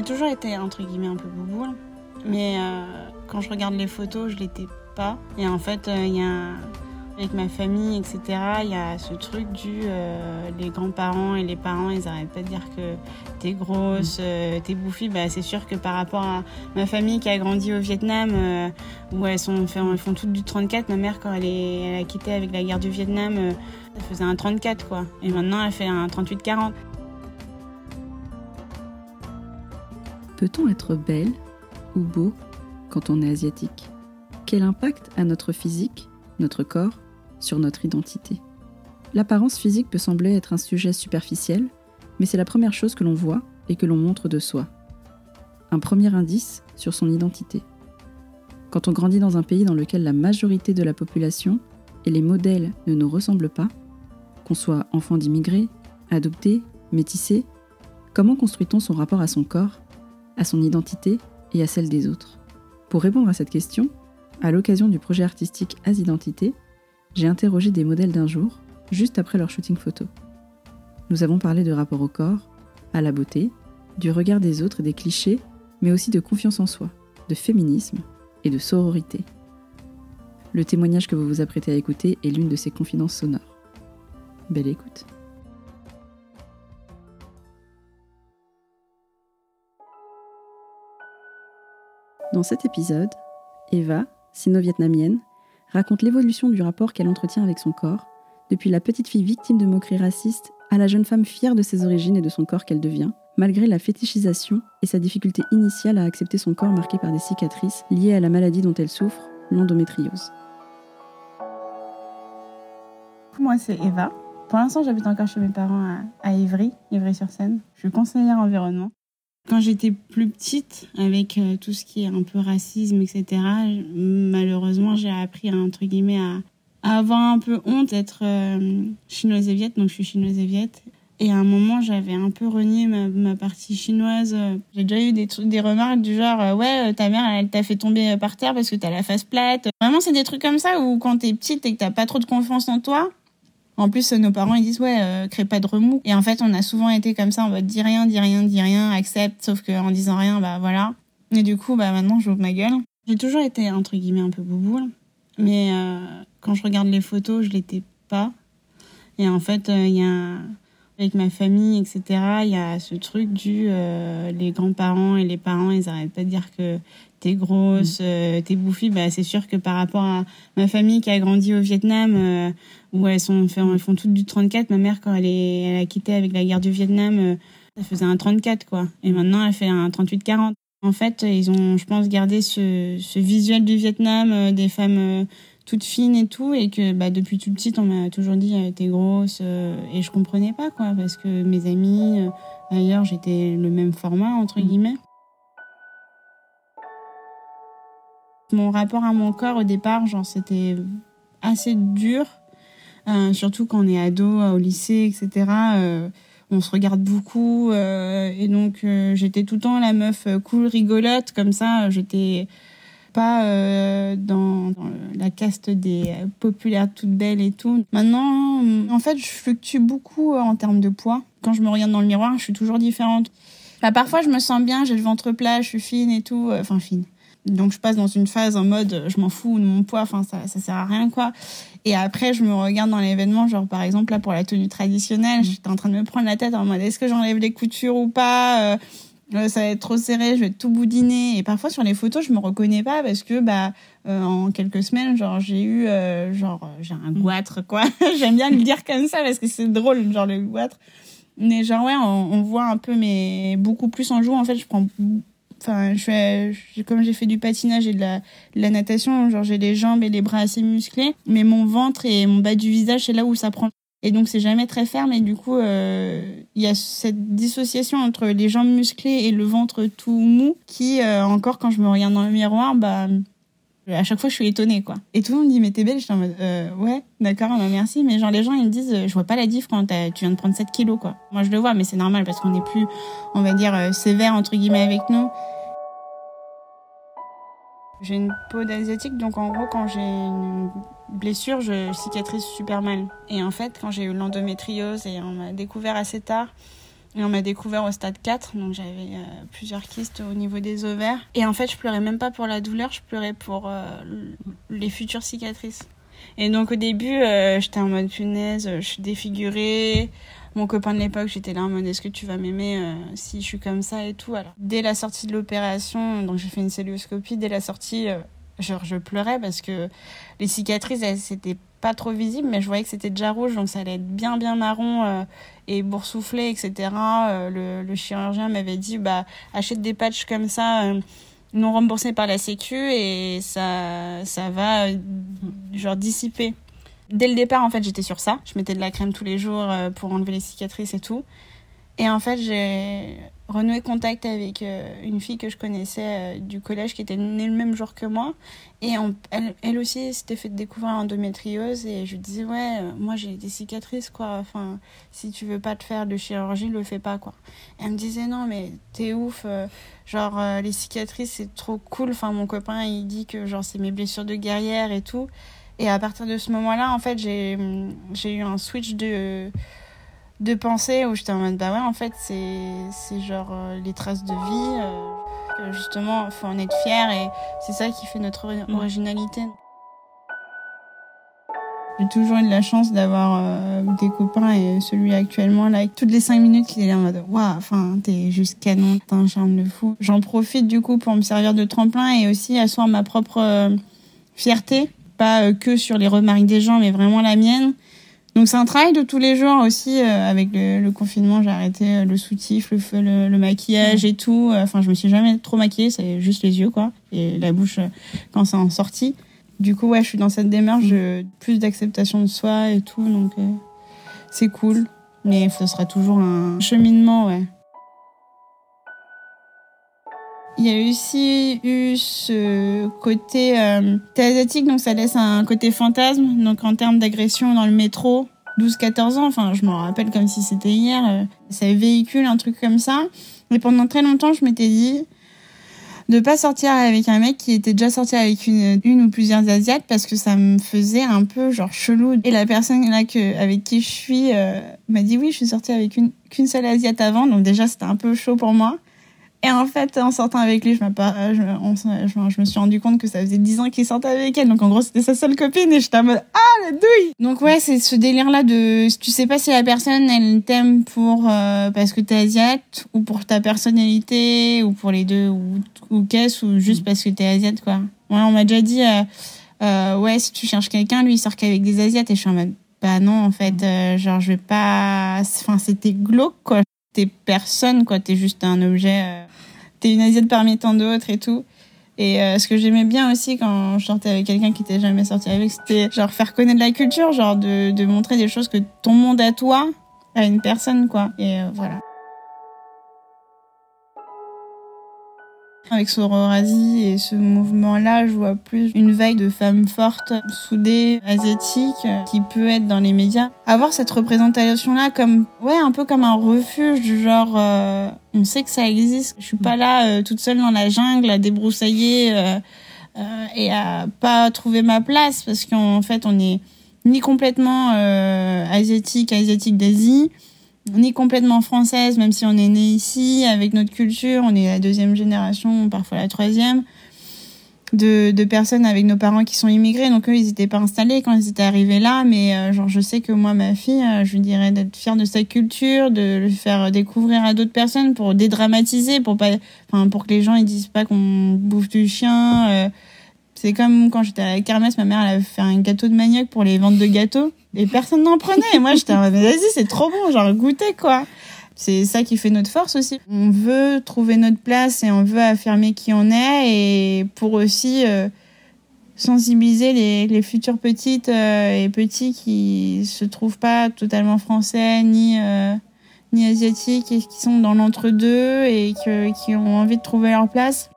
J'ai toujours été entre guillemets un peu bouboule, mais euh, quand je regarde les photos, je l'étais pas. Et en fait, euh, il y a avec ma famille, etc. Il y a ce truc du euh, les grands-parents et les parents, ils arrêtent pas de dire que t'es grosse, euh, t'es bouffie. Bah, c'est sûr que par rapport à ma famille qui a grandi au Vietnam, où elles, sont, elles font toutes du 34, ma mère, quand elle, est, elle a quitté avec la guerre du Vietnam, elle faisait un 34, quoi. Et maintenant, elle fait un 38-40. Peut-on être belle ou beau quand on est asiatique? Quel impact a notre physique, notre corps, sur notre identité? L'apparence physique peut sembler être un sujet superficiel, mais c'est la première chose que l'on voit et que l'on montre de soi. Un premier indice sur son identité. Quand on grandit dans un pays dans lequel la majorité de la population et les modèles ne nous ressemblent pas, qu'on soit enfant d'immigrés, adopté, métissé, comment construit-on son rapport à son corps, à son identité et à celle des autres Pour répondre à cette question, à l'occasion du projet artistique As Identité, j'ai interrogé des modèles d'un jour, juste après leur shooting photo. Nous avons parlé de rapport au corps, à la beauté, du regard des autres et des clichés, mais aussi de confiance en soi, de féminisme et de sororité. Le témoignage que vous vous apprêtez à écouter est l'une de ces confidences sonores. Belle écoute. Dans cet épisode, Eva, sino-vietnamienne, raconte l'évolution du rapport qu'elle entretient avec son corps, depuis la petite fille victime de moqueries racistes à la jeune femme fière de ses origines et de son corps qu'elle devient, malgré la fétichisation et sa difficulté initiale à accepter son corps marqué par des cicatrices liées à la maladie dont elle souffre, l'endométriose. Moi, c'est Eva. Pour l'instant, j'habite encore chez mes parents à, Ivry, Ivry-sur-Seine. Je suis conseillère environnement. Quand j'étais plus petite, avec euh, tout ce qui est un peu racisme, etc., malheureusement, j'ai appris, entre guillemets, à, avoir un peu honte d'être euh, chinoise et viette, donc je suis chinoise et à un moment, j'avais un peu renié ma, partie chinoise. J'ai déjà eu des, remarques du genre euh, Ouais, ta mère, elle t'a fait tomber par terre parce que t'as la face plate. Vraiment, c'est des trucs comme ça où quand t'es petite et que t'as pas trop de confiance en toi, en plus, nos parents, ils disent, ouais, euh, crée pas de remous. Et en fait, on a souvent été comme ça, on va dire rien, dis rien, dis rien, accepte, sauf qu'en disant rien, bah voilà. Et du coup, bah maintenant, j'ouvre ma gueule. J'ai toujours été, entre guillemets, un peu bouboule. Mais euh, quand je regarde les photos, je l'étais pas. Et en fait, il euh, y a, avec ma famille, etc., il y a ce truc du, euh, les grands-parents et les parents, ils arrêtent pas de dire que t'es grosse, euh, t'es bouffie, bah c'est sûr que par rapport à ma famille qui a grandi au Vietnam, euh, où elles sont elles font toutes du 34, ma mère quand elle est elle a quitté avec la guerre du Vietnam, euh, elle faisait un 34 quoi, et maintenant elle fait un 38-40. En fait, ils ont, je pense, gardé ce, ce visuel du Vietnam, euh, des femmes toutes fines et tout, et que bah, depuis toute petite, on m'a toujours dit t'es grosse, euh, et je comprenais pas quoi, parce que mes amis, euh, ailleurs, j'étais le même format entre guillemets. Mon rapport à mon corps au départ, genre c'était assez dur, euh, surtout quand on est ado, au lycée, etc. euh, on se regarde beaucoup euh, et donc j'étais tout le temps la meuf cool, rigolote comme ça. J'étais pas euh, dans, dans la caste des euh, populaires toutes belles et tout. Maintenant, en fait, je fluctue beaucoup euh, en termes de poids. Quand je me regarde dans le miroir, je suis toujours différente. Parfois, je me sens bien, j'ai le ventre plat, je suis fine et tout. Enfin, fine. Donc, je passe dans une phase en mode, je m'en fous de mon poids, enfin, ça, ça sert à rien, quoi. Et après, je me regarde dans l'événement, genre, par exemple, là, pour la tenue traditionnelle, j'étais en train de me prendre la tête en mode, est-ce que j'enlève les coutures ou pas? Ça va être trop serré, je vais tout boudiner. Et parfois, sur les photos, je me reconnais pas parce que, bah, euh, en quelques semaines, genre, j'ai eu, euh, genre, j'ai un goitre, quoi. J'aime bien le dire comme ça parce que c'est drôle, genre, le goitre. Mais genre, ouais, on, on voit un peu, mais beaucoup plus en joue. En fait, je prends enfin je fais comme j'ai fait du patinage et de la, de la natation genre j'ai les jambes et les bras assez musclés mais mon ventre et mon bas du visage c'est là où ça prend et donc c'est jamais très ferme et du coup euh, il y a cette dissociation entre les jambes musclées et le ventre tout mou qui euh, encore quand je me regarde dans le miroir bah à chaque fois je suis étonnée quoi. Et tout le monde me dit mais t'es belle j'étais en mode euh, ouais d'accord bah, merci. Mais genre les gens ils me disent euh, je vois pas la diff quand tu viens de prendre 7 kilos quoi. Moi je le vois mais c'est normal parce qu'on est plus on va dire euh, sévère entre guillemets avec nous j'ai une peau d'asiatique, donc en gros, quand j'ai une blessure, je cicatrise super mal. Et en fait, quand j'ai eu l'endométriose et on m'a découvert assez tard, Et on m'a découvert au stade 4, donc j'avais euh, plusieurs kystes au niveau des ovaires. Et en fait, je pleurais même pas pour la douleur, je pleurais pour euh, les futures cicatrices. Et donc au début, euh, j'étais en mode punaise, je suis défigurée. Mon copain de l'époque, j'étais là en mode est-ce que tu vas m'aimer si je suis comme ça et tout. Alors dès la sortie de l'opération, donc j'ai fait une celluloscopie, dès la sortie, je pleurais parce que les cicatrices, elles c'était pas trop visible, mais je voyais que c'était déjà rouge, donc ça allait être bien bien marron euh, et boursouflé, etc. Euh, le, le, chirurgien m'avait dit, bah achète des patchs comme ça, euh, non remboursés par la Sécu, et ça ça va genre dissiper. Dès le départ, en fait, j'étais sur ça. Je mettais de la crème tous les jours pour enlever les cicatrices et tout. Et en fait, j'ai renoué contact avec euh, une fille que je connaissais euh, du collège qui était née le même jour que moi. Et elle, elle, aussi s'était fait découvrir l'endométriose. Et je lui disais, ouais, euh, moi j'ai des cicatrices, quoi. Enfin, si tu veux pas te faire de chirurgie, le fais pas, quoi. elle me disait, non, mais t'es ouf. genre, les cicatrices, c'est trop cool. Enfin, mon copain, il dit que genre c'est mes blessures de guerrière et tout. Et à partir de ce moment-là, en fait, j'ai eu un switch de de pensée où j'étais en mode bah ouais en fait c'est c'est genre euh, les traces de vie euh, justement faut en être fier et c'est ça qui fait notre mm. originalité. J'ai toujours eu de la chance d'avoir euh, des copains et celui actuellement là toutes les cinq minutes il est là en mode waouh enfin t'es juste canon t'as un charme de fou. J'en profite du coup pour me servir de tremplin et aussi asseoir ma propre fierté pas que sur les remarques des gens mais vraiment la mienne donc c'est un travail de tous les jours aussi. Euh, avec le, confinement, j'ai arrêté euh, le soutif, le, le, maquillage et tout. Enfin, je me suis jamais trop maquillée, c'est juste les yeux quoi et la bouche euh, quand c'est en sortie. Du coup, ouais, je suis dans cette démarche de plus d'acceptation de soi et tout, donc c'est cool. Mais ce sera toujours un cheminement, ouais. Il y a aussi eu ce côté euh, asiatique, donc ça laisse un côté fantasme. Donc en termes d'agression dans le métro, 12-14 ans, enfin je m'en rappelle comme si c'était hier, euh, ça véhicule un truc comme ça. Mais pendant très longtemps, je m'étais dit de pas sortir avec un mec qui était déjà sorti avec une, une ou plusieurs asiates parce que ça me faisait un peu genre chelou. Et la personne là que avec qui je suis euh, m'a dit oui, je suis sortie avec une qu'une seule asiate avant, donc déjà c'était un peu chaud pour moi. Et en fait, en sortant avec lui, je, je, je, je me suis rendu compte que ça faisait 10 ans qu'il sortait avec elle. Donc en gros, c'était sa seule copine et j'étais en mode Ah, la douille Donc ouais, c'est ce délire-là de... Tu sais pas si la personne, elle t'aime pour... Euh, parce que t'es asiate, ou pour ta personnalité, ou pour les deux, ou, ou qu'est-ce, ou juste parce que t'es asiate, quoi. Ouais, on m'a déjà dit... Euh, euh, ouais, si tu cherches quelqu'un, lui, il sort qu'avec des asiates. Et je suis en mode Bah non, en fait, euh, genre, je vais pas... Enfin, c'était glauque, quoi t'es personne, quoi. T'es juste un objet. Euh, t'es une asiate parmi tant d'autres et tout. Et euh, ce que j'aimais bien aussi quand je sortais avec quelqu'un qui était jamais sorti avec, c'était genre faire connaître la culture, genre de, de montrer des choses que ton monde à toi, à une personne, quoi. Et euh, voilà. Avec Sororasi et ce mouvement-là, je vois plus une vague de femmes fortes, soudées, asiatiques, qui peut être dans les médias. Avoir cette représentation-là comme, ouais, un peu comme un refuge, du genre, euh, on sait que ça existe. Je suis pas là euh, toute seule dans la jungle à débroussailler euh, et à pas trouver ma place parce qu'en fait, on est ni complètement asiatique, asiatique d'Asie, ni complètement française, même si on est né ici, avec notre culture, on est la deuxième génération, parfois la troisième, de, personnes avec nos parents qui sont immigrés. Donc eux, ils n'étaient pas installés quand ils étaient arrivés là, mais euh, genre je sais que moi, ma fille, euh, je lui dirais d'être fière de sa culture, de le faire découvrir à d'autres personnes pour dédramatiser, pour pas, pour que les gens ils disent pas qu'on bouffe du chien. Euh, c'est comme quand j'étais à la kermesse, ma mère elle avait fait un gâteau de manioc pour les ventes de gâteaux et personne n'en prenait. Et moi j'étais vas-y c'est trop bon, genre goûter quoi. C'est ça qui fait notre force aussi. On veut trouver notre place et on veut affirmer qui on est et pour aussi euh, sensibiliser les, les futures petites euh, et petits qui se trouvent pas totalement français ni euh, ni asiatiques et qui sont dans l'entre-deux et que, qui ont envie de trouver leur place.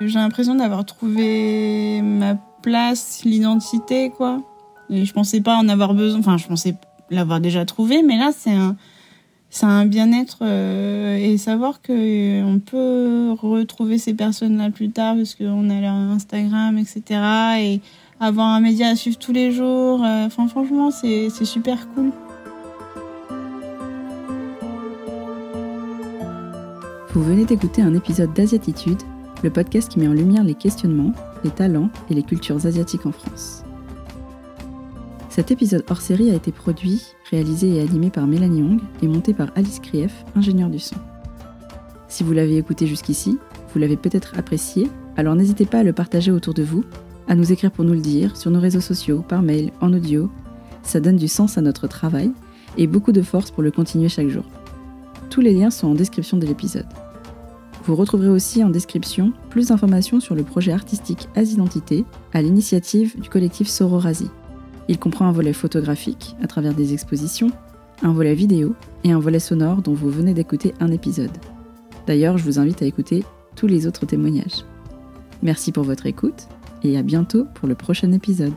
J'ai l'impression d'avoir trouvé ma place, l'identité, quoi. Et je pensais pas en avoir besoin. Enfin, je pensais l'avoir déjà trouvé, mais là, c'est un, c'est un bien-être euh, et savoir que euh, peut retrouver ces personnes-là plus tard parce qu'on a leur Instagram, etc. Et avoir un média à suivre tous les jours. Euh, enfin, franchement, c'est super cool. Vous venez d'écouter un épisode d'Asiatitude, le podcast qui met en lumière les questionnements, les talents et les cultures asiatiques en France. Cet épisode hors série a été produit, réalisé et animé par Mélanie Hong et monté par Alice Krief, ingénieure du son. Si vous l'avez écouté jusqu'ici, vous l'avez peut-être apprécié, alors n'hésitez pas à le partager autour de vous, à nous écrire pour nous le dire, sur nos réseaux sociaux, par mail, en audio. Ça donne du sens à notre travail et beaucoup de force pour le continuer chaque jour. Tous les liens sont en description de l'épisode. Vous retrouverez aussi en description plus d'informations sur le projet artistique As-Identité à l'initiative du collectif Sororasi. Il comprend un volet photographique à travers des expositions, un volet vidéo et un volet sonore dont vous venez d'écouter un épisode. D'ailleurs, je vous invite à écouter tous les autres témoignages. Merci pour votre écoute et à bientôt pour le prochain épisode.